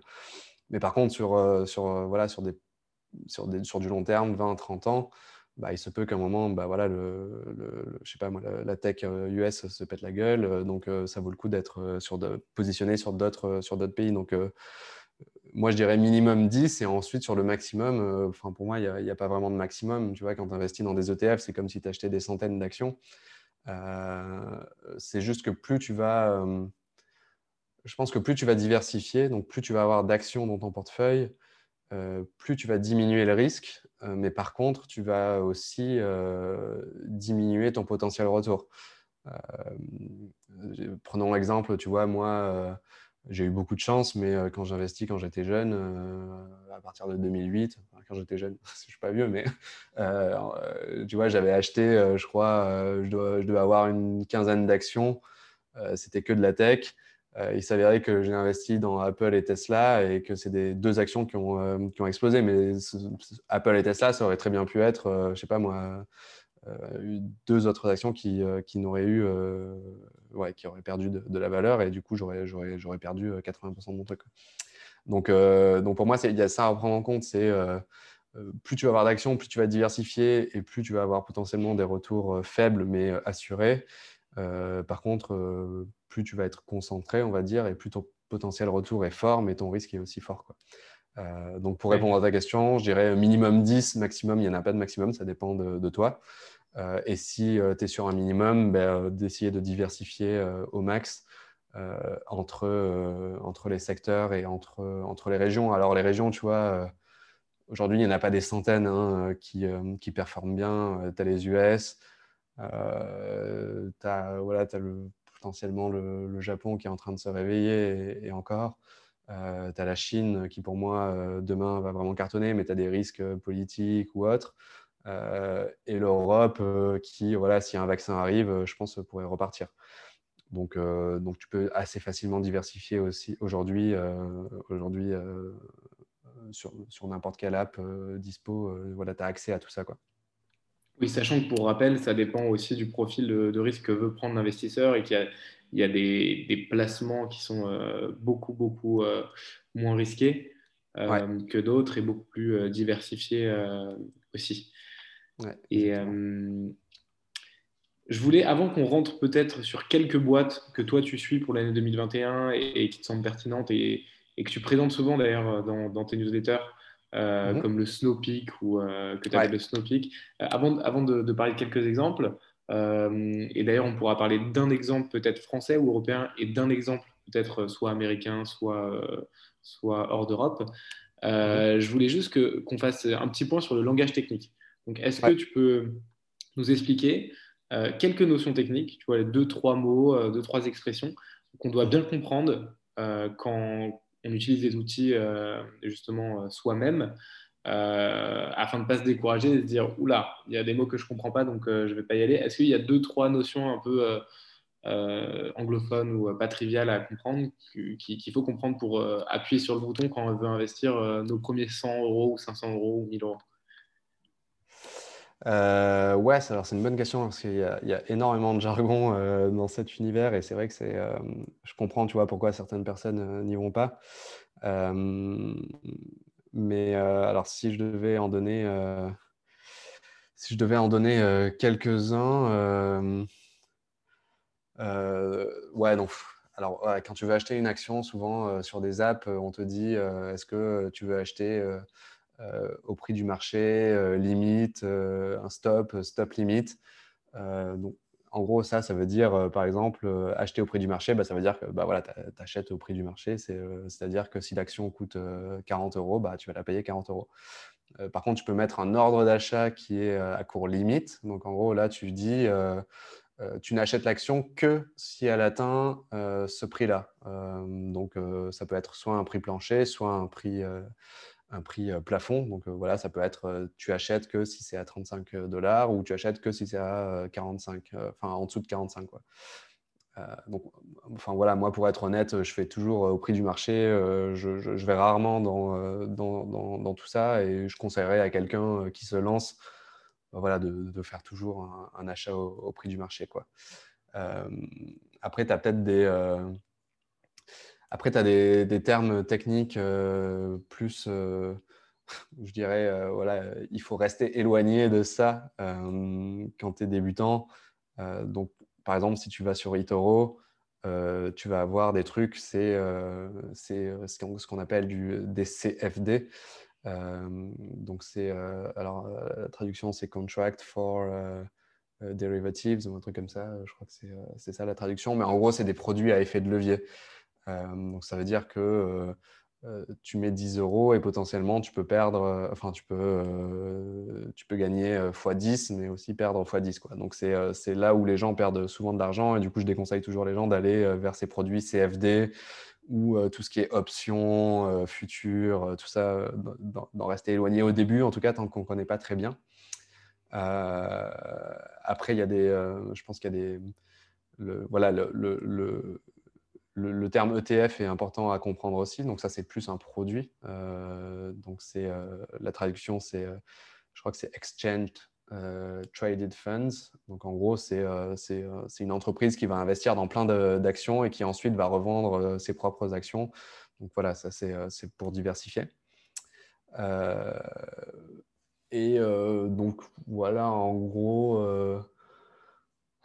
mais par contre, sur, sur, voilà, sur des sur, du long terme, 20, 30 ans, bah, il se peut qu'à un moment, bah, voilà, le, la, tech US euh, se pète la gueule. Euh, donc, euh, ça vaut le coup d'être positionné sur d'autres pays. Donc, moi, je dirais minimum 10 et ensuite sur le maximum, pour moi, il n'y a, pas vraiment de maximum. Tu vois, quand tu investis dans des ETF, c'est comme si tu achetais des centaines d'actions. c'est juste que plus tu vas, je pense que plus tu vas diversifier, donc plus tu vas avoir d'actions dans ton portefeuille, plus tu vas diminuer le risque, euh, mais par contre, tu vas aussi euh, diminuer ton potentiel retour. prenons l'exemple, tu vois, moi, j'ai eu beaucoup de chance, mais quand j'investis quand j'étais jeune, à partir de 2008, quand j'étais jeune, je ne suis pas vieux, mais tu vois, j'avais acheté, je crois, je dois, je, dois, avoir une quinzaine d'actions, c'était que de la tech. Euh, il s'avérait que j'ai investi dans Apple et Tesla et que c'est des deux actions qui ont, euh, qui ont explosé. Mais Apple et Tesla, ça aurait très bien pu être, euh, je sais pas moi, deux autres actions qui, qui n'auraient eu, ouais, qui auraient perdu de, la valeur et du coup, j'aurais perdu 80% de mon truc. Donc, donc pour moi, il y a ça à prendre en compte. C'est plus tu vas avoir d'actions, plus tu vas diversifier et plus tu vas avoir potentiellement des retours faibles mais assurés. par contre, plus tu vas être concentré, on va dire, et plus ton potentiel retour est fort, mais ton risque est aussi fort. Quoi. Euh, donc, pour répondre à ta question, je dirais minimum 10, maximum, il n'y en a pas de maximum, ça dépend de, toi. Euh, et si euh, tu es sur un minimum, ben, d'essayer de diversifier au max entre, entre les secteurs et entre, entre les régions. Alors, les régions, tu vois, aujourd'hui, il n'y en a pas des centaines hein, qui, qui, performent bien. tu as les US, tu as, voilà, as le potentiellement le, Japon qui est en train de se réveiller et, encore. Euh, tu as la Chine qui, pour moi, euh, demain va vraiment cartonner, mais tu as des risques euh, politiques ou autres. et l'Europe qui, voilà, si un vaccin arrive, je pense, pourrait repartir. Donc, donc tu peux assez facilement diversifier aussi aujourd'hui aujourd'hui sur, sur n'importe quelle app dispo. voilà, tu as accès à tout ça. Quoi. Oui, sachant que pour rappel, ça dépend aussi du profil de, risque que veut prendre l'investisseur et qu'il y a, des, placements qui sont euh, beaucoup, beaucoup euh, moins risqués euh, que d'autres et beaucoup plus diversifiés aussi. et je voulais, avant qu'on rentre peut-être sur quelques boîtes que toi tu suis pour l'année 2021 et, qui te semblent pertinentes et, que tu présentes souvent d'ailleurs dans, dans, tes newsletters, euh, mhm. comme le Snow Peak ou euh, que tu appelles le Snow Peak. Euh, avant, avant de, parler de quelques exemples, et d'ailleurs on pourra parler d'un exemple peut-être français ou européen et d'un exemple peut-être soit américains, soit, soit hors d'Europe. Mhm. Je voulais juste qu'on fasse un petit point sur le langage technique. Donc, est-ce que tu peux nous expliquer quelques notions techniques, tu vois, les deux, trois mots, deux, trois expressions qu'on doit bien comprendre quand on utilise des outils justement soi-même euh, afin de ne pas se décourager et se dire oula, il y a des mots que je ne comprends pas donc euh, je ne vais pas y aller. Est-ce qu'il y a deux, trois notions un peu euh, anglophones ou pas triviales à comprendre qu'il faut comprendre pour appuyer sur le bouton quand on veut investir nos premiers 100 euros ou 500 euros ou 1000 euros? Ouais, alors c'est une bonne question parce qu'il y, a énormément de jargon dans cet univers et c'est vrai que c'est, je comprends, tu vois, pourquoi certaines personnes n'y vont pas. Mais euh, alors, si je devais en donner, euh, si je devais en donner euh, quelques-uns, ouais, donc. Alors, quand tu veux acheter une action, souvent sur des apps, on te dit est-ce que tu veux acheter au prix du marché, limite, un stop, stop limite. donc, en gros, ça, ça veut dire, euh, par exemple, euh, acheter au prix du marché, bah, ça veut dire que bah, voilà, tu achètes au prix du marché. Euh, c'est-à-dire que si l'action coûte 40 euros, bah, tu vas la payer 40 euros. par contre, tu peux mettre un ordre d'achat qui est à court limite. Donc, en gros, là, tu dis, tu n'achètes l'action que si elle atteint ce prix-là. donc, ça peut être soit un prix plancher, soit un prix un prix plafond. Donc voilà, ça peut être tu achètes que si c'est à 35 dollars ou tu achètes que si c'est à 45, enfin en dessous de 45. Quoi. donc, enfin voilà, moi pour être honnête, je fais toujours au prix du marché. Je, vais rarement dans, dans, tout ça et je conseillerais à quelqu'un qui se lance voilà, de, de faire toujours un, achat au, prix du marché. Quoi. après, tu as peut-être des après, tu as des, termes techniques euh, plus, euh, je dirais, euh, voilà, il faut rester éloigné de ça quand tu es débutant. donc, par exemple, si tu vas sur eToro, tu vas avoir des trucs, c'est ce qu'on appelle du, des CFD. donc, c'est, alors, la traduction, c'est Contract for Derivatives ou un truc comme ça. Je crois que c'est ça la traduction. Mais en gros, c'est des produits à effet de levier. Euh, donc ça veut dire que euh, euh, tu mets 10 euros et potentiellement tu peux perdre, enfin tu peux, tu peux gagner x10 mais aussi perdre x10. Quoi. Donc c'est là où les gens perdent souvent de l'argent et du coup je déconseille toujours les gens d'aller vers ces produits CFD ou tout ce qui est options, futures, tout ça, d'en rester éloigné au début en tout cas tant qu'on ne connaît pas très bien. après il y a des, je pense qu'il y a des, voilà, le, terme ETF est important à comprendre aussi. Donc ça, c'est plus un produit. Euh, donc c'est euh, la traduction, c'est, euh, je crois que c'est Exchange Traded Funds. Donc en gros, c'est une entreprise qui va investir dans plein d'actions et qui ensuite va revendre ses propres actions. Donc voilà, ça c'est pour diversifier. et donc voilà, en gros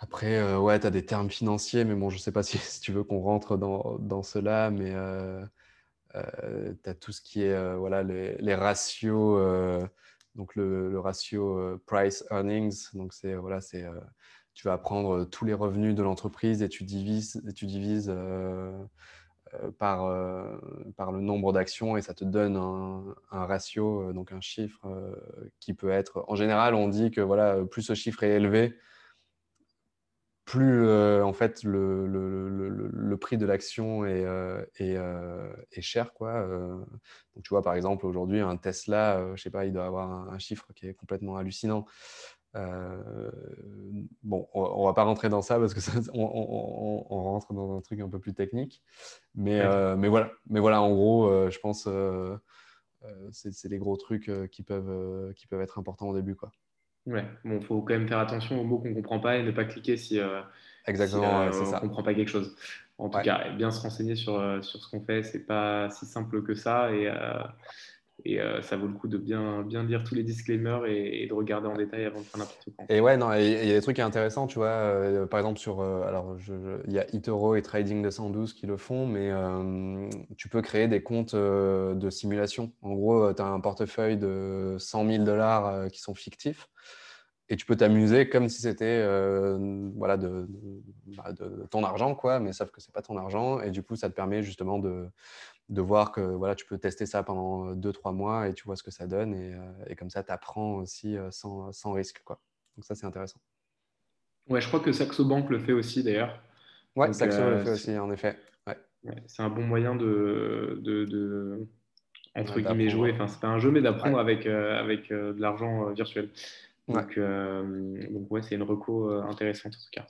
après, euh, ouais, tu as des termes financiers, mais bon, je ne sais pas si, tu veux qu'on rentre dans, dans cela, mais euh, euh, tu as tout ce qui est voilà, les, ratios, donc le, ratio price earnings. Donc, c'est voilà, c'est tu vas prendre tous les revenus de l'entreprise et tu divises, et tu divises par, par le nombre d'actions et ça te donne un, un ratio, donc un chiffre qui peut être. En général, on dit que voilà, plus ce chiffre est élevé, plus euh, en fait le, le, le, prix de l'action est, euh, est, euh, est, cher. Quoi. Donc, tu vois, par exemple, aujourd'hui, un Tesla, je sais pas, il doit avoir un, chiffre qui est complètement hallucinant. bon, on, ne va pas rentrer dans ça parce que on, on, rentre dans un truc un peu plus technique. Mais, mais, voilà. mais voilà, en gros, je pense c'est les gros trucs qui, peuvent, qui peuvent être importants au début. Quoi. Ouais, bon, faut quand même faire attention aux mots qu'on ne comprend pas et ne pas cliquer si, euh, Exactement, euh, on ne comprend pas quelque chose. En tout cas, bien se renseigner sur, euh, sur ce qu'on fait, c'est pas si simple que ça et, et ça vaut le coup de bien, bien lire tous les disclaimers et, de regarder en détail avant de faire n'importe quoi. Et ouais, non, il y a des trucs intéressants, tu vois. par exemple, sur, alors, il y a eToro et Trading 212 qui le font, mais tu peux créer des comptes de simulation. En gros, tu as un portefeuille de 100 000 dollars qui sont fictifs et tu peux t'amuser comme si c'était voilà, bah, de, ton argent, quoi, mais sauf que ce n'est pas ton argent. Et du coup, ça te permet justement de, de voir que voilà, tu peux tester ça pendant 2-3 mois et tu vois ce que ça donne. Et, et comme ça, tu apprends aussi sans, sans, risque. Quoi. Donc ça, c'est intéressant. Ouais, je crois que Saxo Bank le fait aussi d'ailleurs. Ouais, Saxo le fait aussi, en effet. Ouais. c'est un bon moyen de, de, de entre guillemets, jouer. Enfin, c'est pas un jeu, mais d'apprendre avec, avec de l'argent virtuel. Donc, donc ouais, c'est une reco intéressante en tout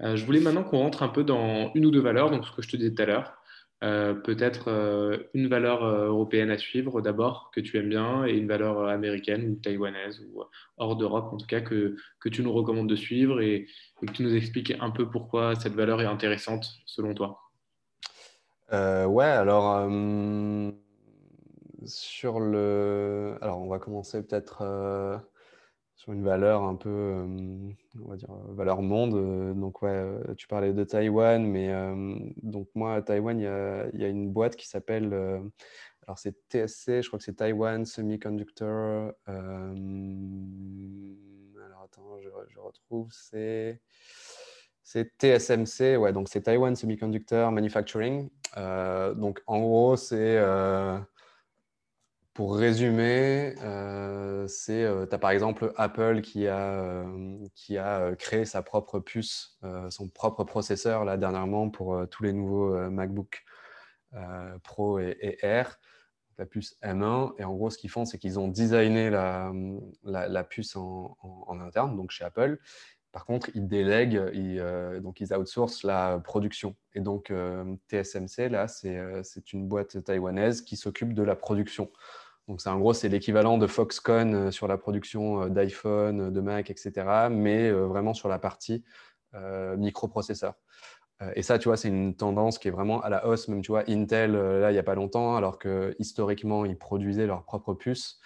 cas. je voulais maintenant qu'on rentre un peu dans une ou deux valeurs, donc ce que je te disais tout à l'heure. Euh, peut-être euh, une valeur euh, européenne à suivre d'abord que tu aimes bien et une valeur américaine ou taïwanaise ou hors d'Europe en tout cas que, que, tu nous recommandes de suivre et, que tu nous expliques un peu pourquoi cette valeur est intéressante selon toi. ouais, alors sur le. Alors on va commencer peut-être une valeur un peu, euh, on va dire, euh, valeur monde. Euh, donc, ouais, tu parlais de Taïwan, mais donc moi, à Taïwan, il y a, y a une boîte qui s'appelle, alors c'est TSC, je crois que c'est Taiwan Semiconductor. alors, attends, je, je retrouve, c'est. C'est TSMC, ouais, donc c'est Taiwan Semiconductor Manufacturing. donc en gros, c'est pour résumer, euh, c'est, euh, tu as par exemple Apple qui a, euh, qui a créé sa propre puce, son propre processeur là dernièrement pour tous les nouveaux MacBook Pro et, Air, la puce M1. Et en gros, ce qu'ils font, c'est qu'ils ont designé la, la, puce en, en, interne, donc chez Apple. Par contre, ils délèguent, donc ils outsourcent la production. Et donc, TSMC, là, c'est une boîte taïwanaise qui s'occupe de la production. Donc, en gros, c'est l'équivalent de Foxconn euh, sur la production euh, d'iPhone, euh, de Mac, etc., mais vraiment sur la partie microprocesseur. Et ça, tu vois, c'est une tendance qui est vraiment à la hausse. Même, tu vois, Intel, là, il n'y a pas longtemps, alors que historiquement, ils produisaient leurs propres puces,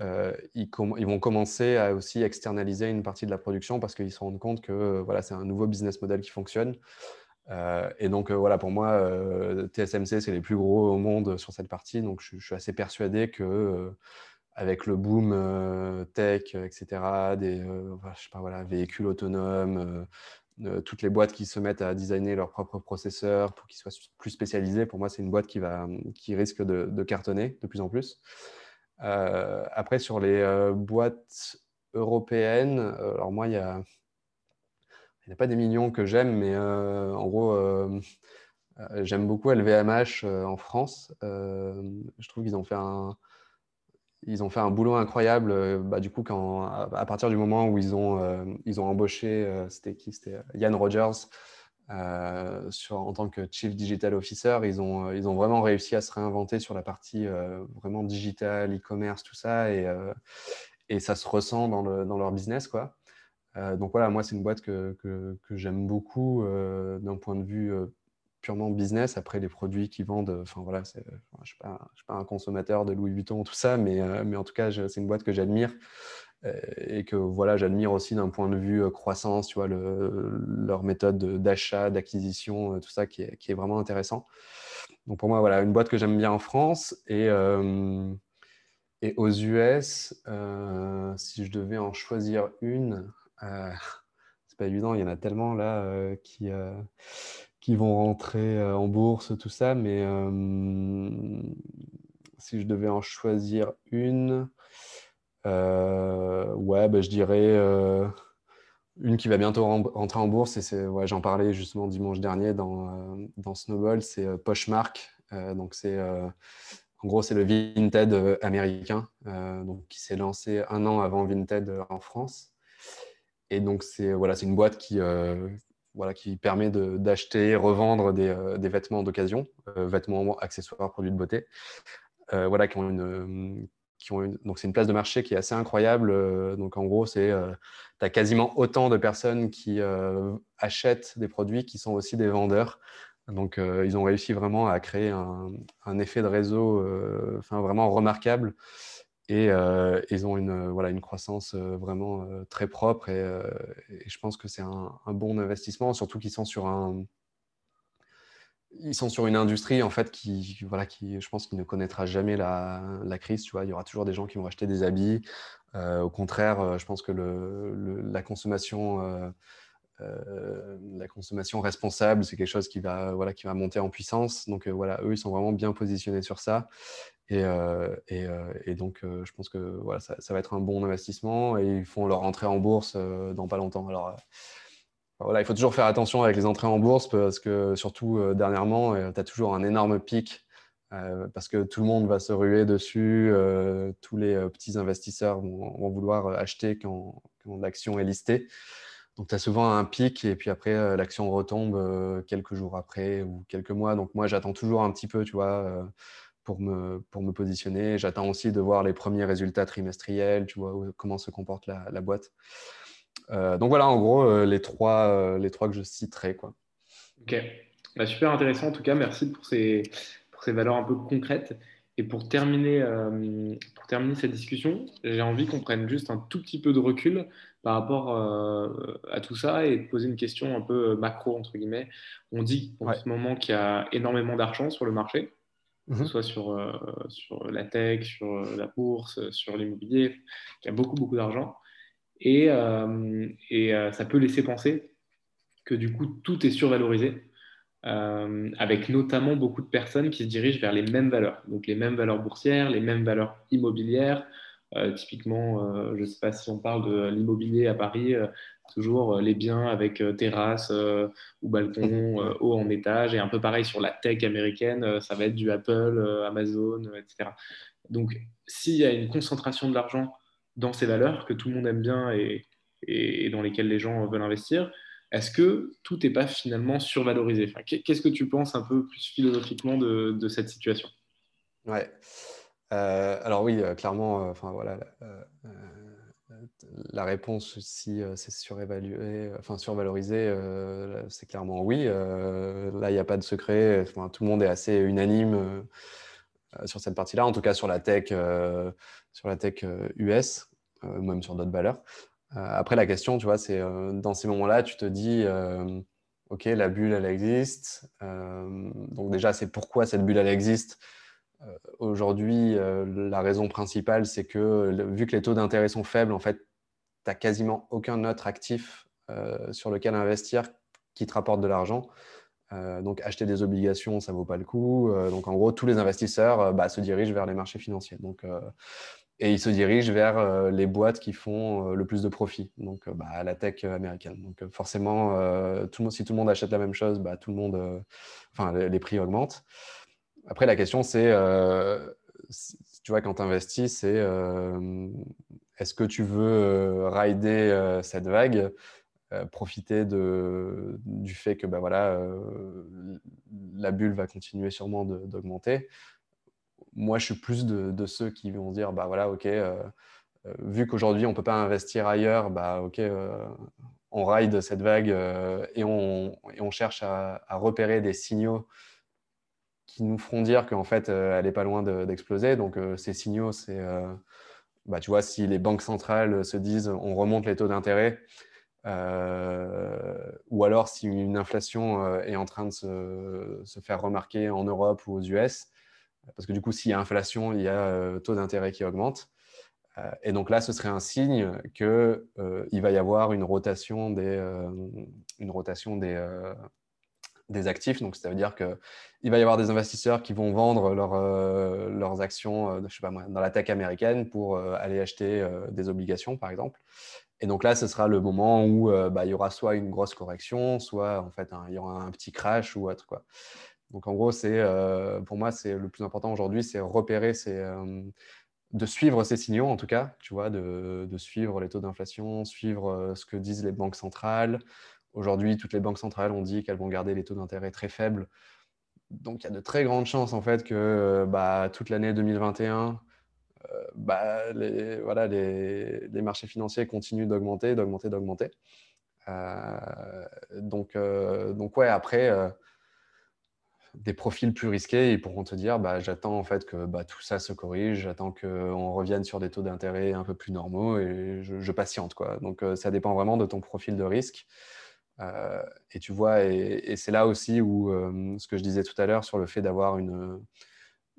ils, vont commencer à aussi externaliser une partie de la production parce qu'ils se rendent compte que voilà, c'est un nouveau business model qui fonctionne. Euh, et donc, euh, voilà, pour moi, euh, TSMC, c'est les plus gros au monde sur cette partie. Donc, je, suis assez persuadé que avec le boom tech, etc., des je sais pas, voilà, véhicules autonomes, toutes les boîtes qui se mettent à designer leurs propres processeurs pour qu'ils soient plus spécialisés, pour moi, c'est une boîte qui, va, qui risque de, de cartonner de plus en plus. après, sur les boîtes européennes, alors moi, il y a il n'y a pas des millions que j'aime, mais euh, en gros, euh, euh, j'aime beaucoup LVMH en France. je trouve qu'ils ont fait un, ils ont fait un boulot incroyable. Bah, du coup, quand, à, partir du moment où ils ont, ils ont embauché, c'était qui? C'était Yann Rogers en tant que Chief Digital Officer. Ils ont, ils ont vraiment réussi à se réinventer sur la partie vraiment digital, e-commerce, tout ça. Et, et ça se ressent dans, le, dans leur business. quoi. Euh, donc voilà, moi, c'est une boîte que, que, j'aime beaucoup euh, d'un point de vue euh, purement business. Après, les produits qu'ils vendent, enfin voilà, je ne suis, pas un consommateur de Louis Vuitton, tout ça, mais, mais en tout cas, c'est une boîte que j'admire et que voilà, j'admire aussi d'un point de vue croissance, tu vois, le, leur méthode d'achat, d'acquisition, tout ça qui est, qui est, vraiment intéressant. Donc pour moi, voilà, une boîte que j'aime bien en France et, et aux US, si je devais en choisir une, c'est pas évident, il y en a tellement là euh, qui, euh, qui vont rentrer en bourse, tout ça, mais si je devais en choisir une, ouais, bah, je dirais une qui va bientôt rentrer en bourse, et ouais, j'en parlais justement dimanche dernier dans, dans Snowball, c'est Poshmark. donc c'est en gros, c'est le Vinted américain, donc, qui s'est lancé un an avant Vinted en France. Et donc, c'est voilà, une boîte qui, euh, voilà, qui permet d'acheter, revendre des, euh, des vêtements d'occasion, euh, vêtements, accessoires, produits de beauté, voilà, qui ont une, qui ont donc c'est une place de marché qui est assez incroyable. donc en gros, c'est tu as quasiment autant de personnes qui achètent des produits qui sont aussi des vendeurs. Donc ils ont réussi vraiment à créer un, un effet de réseau enfin vraiment remarquable et euh, ils ont une, voilà, une croissance euh, vraiment euh, très propre et, je pense que c'est un, bon investissement, surtout qu'ils sont sur un, ils sont sur une industrie en fait qui, voilà, qui, je pense, qui ne connaîtra jamais la, la, crise. Tu vois, il y aura toujours des gens qui vont acheter des habits. Euh, au contraire, euh, je pense que le, la consommation, euh, la consommation responsable, c'est quelque chose qui va, voilà, qui va monter en puissance. Donc voilà, eux, ils sont vraiment bien positionnés sur ça. Et, et donc, je pense que voilà, ça, va être un bon investissement et ils font leur entrée en bourse dans pas longtemps. Alors voilà, il faut toujours faire attention avec les entrées en bourse parce que surtout euh, dernièrement, euh, tu as toujours un énorme pic euh, parce que tout le monde va se ruer dessus. tous les petits investisseurs vont, vouloir acheter quand, l'action est listée. Donc, tu as souvent un pic et puis après, l'action retombe quelques jours après ou quelques mois. Donc, moi, j'attends toujours un petit peu, tu vois, pour, me, pour me positionner. J'attends aussi de voir les premiers résultats trimestriels, tu vois, comment se comporte la, la boîte. Euh, donc voilà, en gros, euh, les, trois, euh, les trois que je citerai. Quoi. Ok, bah, super intéressant en tout cas. Merci pour ces, pour ces valeurs un peu concrètes. Et pour terminer, pour terminer cette discussion, j'ai envie qu'on prenne juste un tout petit peu de recul par rapport à tout ça et poser une question un peu macro, entre guillemets. On dit en ce moment qu'il y a énormément d'argent sur le marché, que ce mhm. soit sur, sur la tech, sur la bourse, sur l'immobilier. Il y a beaucoup, beaucoup d'argent. Et, euh, et euh, ça peut laisser penser que du coup, tout est survalorisé, euh, avec notamment beaucoup de personnes qui se dirigent vers les mêmes valeurs. Donc les mêmes valeurs boursières, les mêmes valeurs immobilières. Typiquement, je ne sais pas si on parle de l'immobilier à Paris, toujours les biens avec terrasse ou balcon haut en étage. Et un peu pareil sur la tech américaine, ça va être du Apple, Amazon, etc. Donc s'il y a une concentration de l'argent dans ces valeurs que tout le monde aime bien et, et dans lesquelles les gens veulent investir, est-ce que tout n'est pas finalement survalorisé? Enfin, Qu'est-ce que tu penses un peu plus philosophiquement de, de cette situation? Ouais. Euh, alors oui, euh, clairement, euh, la réponse si c'est surévalué, enfin survalorisé, c'est clairement oui. là, il n'y a pas de secret. Tout le monde est assez unanime sur cette partie-là, en tout cas sur la tech sur la tech US, même sur d'autres valeurs. Après, la question, tu vois, c'est dans ces moments-là, tu te dis, OK, la bulle, elle existe. donc déjà, c'est pourquoi cette bulle, elle existe? Aujourd'hui, la raison principale, c'est que vu que les taux d'intérêt sont faibles, en fait, tu n'as quasiment aucun autre actif sur lequel investir qui te rapporte de l'argent. donc acheter des obligations, ça ne vaut pas le coup. donc en gros, tous les investisseurs bah, se dirigent vers les marchés financiers. Donc et ils se dirigent vers euh, les boîtes qui font euh, le plus de profit, donc euh, bah, la tech américaine. Donc forcément, si tout le monde achète la même chose, bah, tout le monde, enfin, les, prix augmentent. Après, la question, c'est, tu vois, quand tu investis, c'est est-ce que tu veux rider cette vague profiter de, du fait que bah, voilà, la bulle va continuer sûrement d'augmenter. Moi, je suis plus de, ceux qui vont dire, bah voilà, ok, euh, euh, vu qu'aujourd'hui on ne peut pas investir ailleurs, bah ok, euh, on ride cette vague et, on, on, cherche à, repérer des signaux qui nous feront dire qu'en fait, elle n'est pas loin d'exploser. Donc, ces signaux, c'est, bah, tu vois, si les banques centrales se disent, on remonte les taux d'intérêt, ou alors si une inflation est en train de se, faire remarquer en Europe ou aux US, parce que du coup, s'il y a inflation, il y a euh, taux d'intérêt qui augmente. Euh, et donc là, ce serait un signe qu'il euh, va y avoir une rotation des, une rotation des, des actifs. Donc, ça veut dire qu'il va y avoir des investisseurs qui vont vendre leurs actions je sais pas moi, dans la tech américaine pour aller acheter des obligations, par exemple. Et donc là, ce sera le moment où bah, il y aura soit une grosse correction, soit en fait, il y aura un petit crash ou autre. Quoi. Donc en gros, c'est euh, pour moi, c'est le plus important aujourd'hui, c'est repérer, euh, de suivre ces signaux en tout cas, tu vois, de, suivre les taux d'inflation, suivre euh, ce que disent les banques centrales. Aujourd'hui, toutes les banques centrales ont dit qu'elles vont garder les taux d'intérêt très faibles. Donc il y a de très grandes chances en fait que bah, toute l'année 2021, bah, les, marchés financiers continuent d'augmenter, d'augmenter, d'augmenter. donc, donc ouais, après des profils plus risqués, ils pourront te dire bah, j'attends en fait que tout ça se corrige, j'attends qu'on revienne sur des taux d'intérêt un peu plus normaux et je, patiente. Donc euh, ça dépend vraiment de ton profil de risque. Et tu vois, et, c'est là aussi où ce que je disais tout à l'heure sur le fait d'avoir une,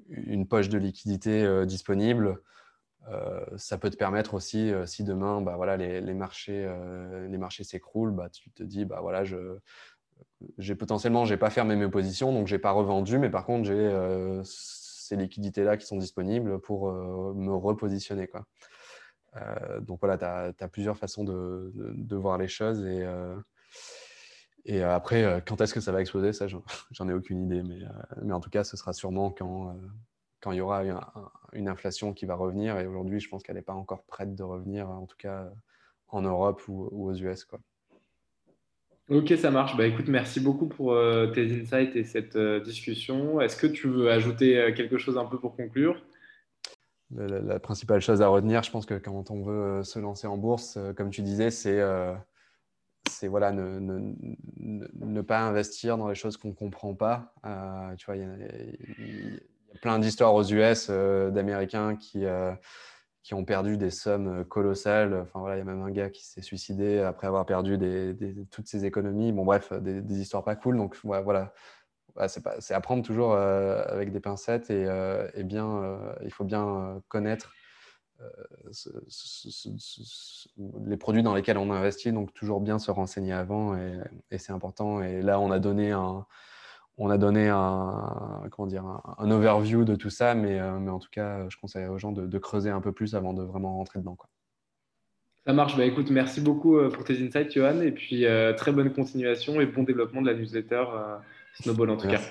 une poche de liquidité disponible, ça peut te permettre aussi, si demain, bah, voilà, les, les marchés, les s'écroulent, bah, tu te dis, bah, voilà, je, j'ai potentiellement, j'ai pas fermé mes positions, donc j'ai pas revendu, mais par contre, j'ai ces liquidités-là qui sont disponibles pour me repositionner. Quoi. donc voilà, tu as, plusieurs façons de, de, voir les choses. Et, et après, quand est-ce que ça va exploser, ça, j'en ai aucune idée. Mais, mais, en tout cas, ce sera sûrement quand, quand il y aura une, inflation qui va revenir. Et aujourd'hui, je pense qu'elle n'est pas encore prête de revenir, en tout cas en Europe ou, aux US. Quoi. Ok, ça marche. Bah, écoute, merci beaucoup pour euh, tes insights et cette euh, discussion. Est-ce que tu veux ajouter euh, quelque chose un peu pour conclure? La, principale chose à retenir, je pense que quand on veut se lancer en bourse, comme tu disais, c'est c'est voilà, ne, ne, ne, pas investir dans les choses qu'on ne comprend pas. tu vois, il y, a plein d'histoires aux US d'Américains qui qui ont perdu des sommes euh, colossales. Enfin, voilà, il y a même un gars qui s'est suicidé après avoir perdu des, toutes ses économies. Bon, bref, des, histoires pas cool. Donc, voilà, c'est apprendre toujours euh, avec des pincettes et, euh, bien, il faut bien connaître les produits dans lesquels on investit. Donc, toujours bien se renseigner avant et, et c'est important. Et là, on a donné un on a donné un, comment dire, un, overview de tout ça, mais, euh, mais, en tout cas, je conseille aux gens de, creuser un peu plus avant de vraiment rentrer dedans. Quoi. Ça marche. Bah, écoute, merci beaucoup euh, pour tes insights, Johan, et puis euh, très bonne continuation et bon développement de la newsletter Snowball en tout cas.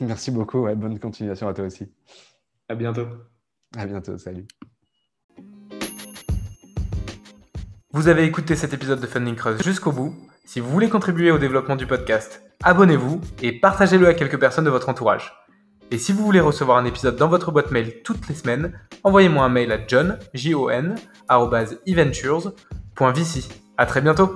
Merci beaucoup. Ouais, bonne continuation à toi aussi. À bientôt. À bientôt. Salut. Vous avez écouté cet épisode de Funding Cross jusqu'au bout. Si vous voulez contribuer au développement du podcast, abonnez-vous et partagez-le à quelques personnes de votre entourage. Et si vous voulez recevoir un épisode dans votre boîte mail toutes les semaines, envoyez-moi un mail à john, j -O -N, À très bientôt